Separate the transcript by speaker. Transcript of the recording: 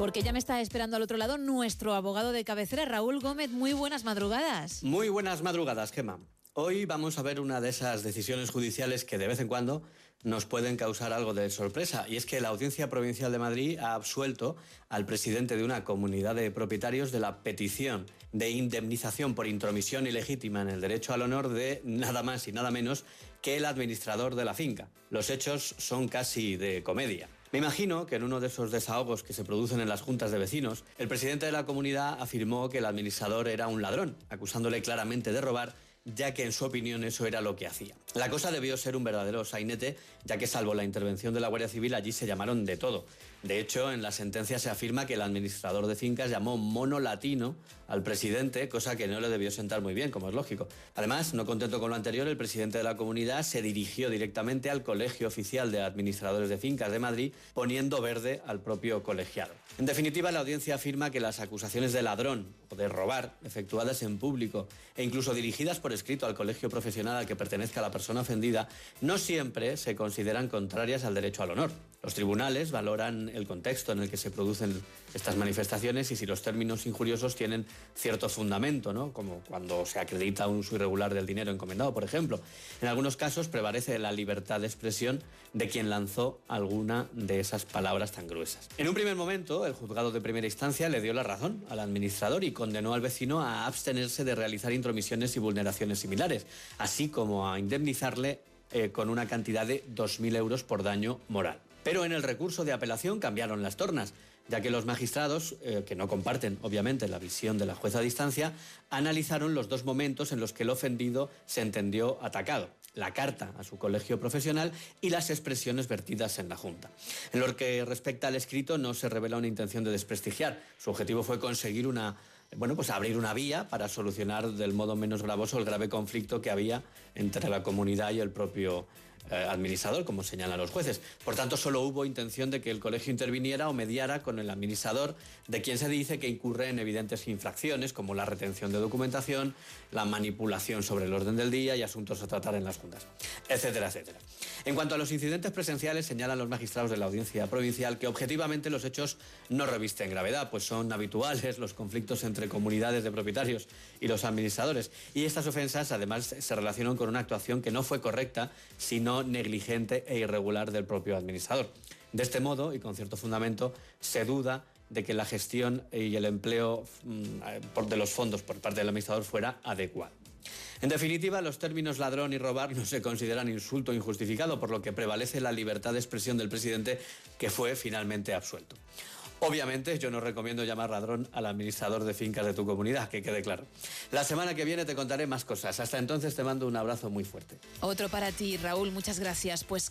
Speaker 1: Porque ya me está esperando al otro lado nuestro abogado de cabecera, Raúl Gómez. Muy buenas madrugadas.
Speaker 2: Muy buenas madrugadas, Gemma. Hoy vamos a ver una de esas decisiones judiciales que de vez en cuando nos pueden causar algo de sorpresa. Y es que la Audiencia Provincial de Madrid ha absuelto al presidente de una comunidad de propietarios de la petición de indemnización por intromisión ilegítima en el derecho al honor de nada más y nada menos que el administrador de la finca. Los hechos son casi de comedia. Me imagino que en uno de esos desahogos que se producen en las juntas de vecinos, el presidente de la comunidad afirmó que el administrador era un ladrón, acusándole claramente de robar ya que en su opinión eso era lo que hacía. La cosa debió ser un verdadero sainete, ya que salvo la intervención de la Guardia Civil allí se llamaron de todo. De hecho, en la sentencia se afirma que el administrador de fincas llamó mono latino al presidente, cosa que no le debió sentar muy bien, como es lógico. Además, no contento con lo anterior, el presidente de la comunidad se dirigió directamente al Colegio Oficial de Administradores de Fincas de Madrid, poniendo verde al propio colegiado. En definitiva, la audiencia afirma que las acusaciones de ladrón o de robar, efectuadas en público e incluso dirigidas por escrito al colegio profesional al que pertenezca la persona ofendida, no siempre se consideran contrarias al derecho al honor. Los tribunales valoran el contexto en el que se producen estas manifestaciones y si los términos injuriosos tienen cierto fundamento, ¿no? como cuando se acredita un uso irregular del dinero encomendado, por ejemplo. En algunos casos prevalece la libertad de expresión de quien lanzó alguna de esas palabras tan gruesas. En un primer momento, el juzgado de primera instancia le dio la razón al administrador y condenó al vecino a abstenerse de realizar intromisiones y vulneraciones similares, así como a indemnizarle eh, con una cantidad de 2.000 euros por daño moral. Pero en el recurso de apelación cambiaron las tornas, ya que los magistrados, eh, que no comparten obviamente la visión de la jueza a distancia, analizaron los dos momentos en los que el ofendido se entendió atacado la carta a su colegio profesional y las expresiones vertidas en la Junta. En lo que respecta al escrito no se revela una intención de desprestigiar. Su objetivo fue conseguir una, bueno, pues abrir una vía para solucionar del modo menos gravoso el grave conflicto que había entre la comunidad y el propio administrador, como señalan los jueces. Por tanto, solo hubo intención de que el colegio interviniera o mediara con el administrador, de quien se dice que incurre en evidentes infracciones, como la retención de documentación, la manipulación sobre el orden del día y asuntos a tratar en las juntas, etcétera, etcétera. En cuanto a los incidentes presenciales, señalan los magistrados de la audiencia provincial que objetivamente los hechos no revisten gravedad, pues son habituales los conflictos entre comunidades de propietarios y los administradores. Y estas ofensas, además, se relacionan con una actuación que no fue correcta, sino negligente e irregular del propio administrador. De este modo, y con cierto fundamento, se duda de que la gestión y el empleo mm, de los fondos por parte del administrador fuera adecuado. En definitiva, los términos ladrón y robar no se consideran insulto injustificado, por lo que prevalece la libertad de expresión del presidente, que fue finalmente absuelto. Obviamente yo no recomiendo llamar ladrón al administrador de fincas de tu comunidad, que quede claro. La semana que viene te contaré más cosas. Hasta entonces te mando un abrazo muy fuerte.
Speaker 1: Otro para ti, Raúl. Muchas gracias. Pues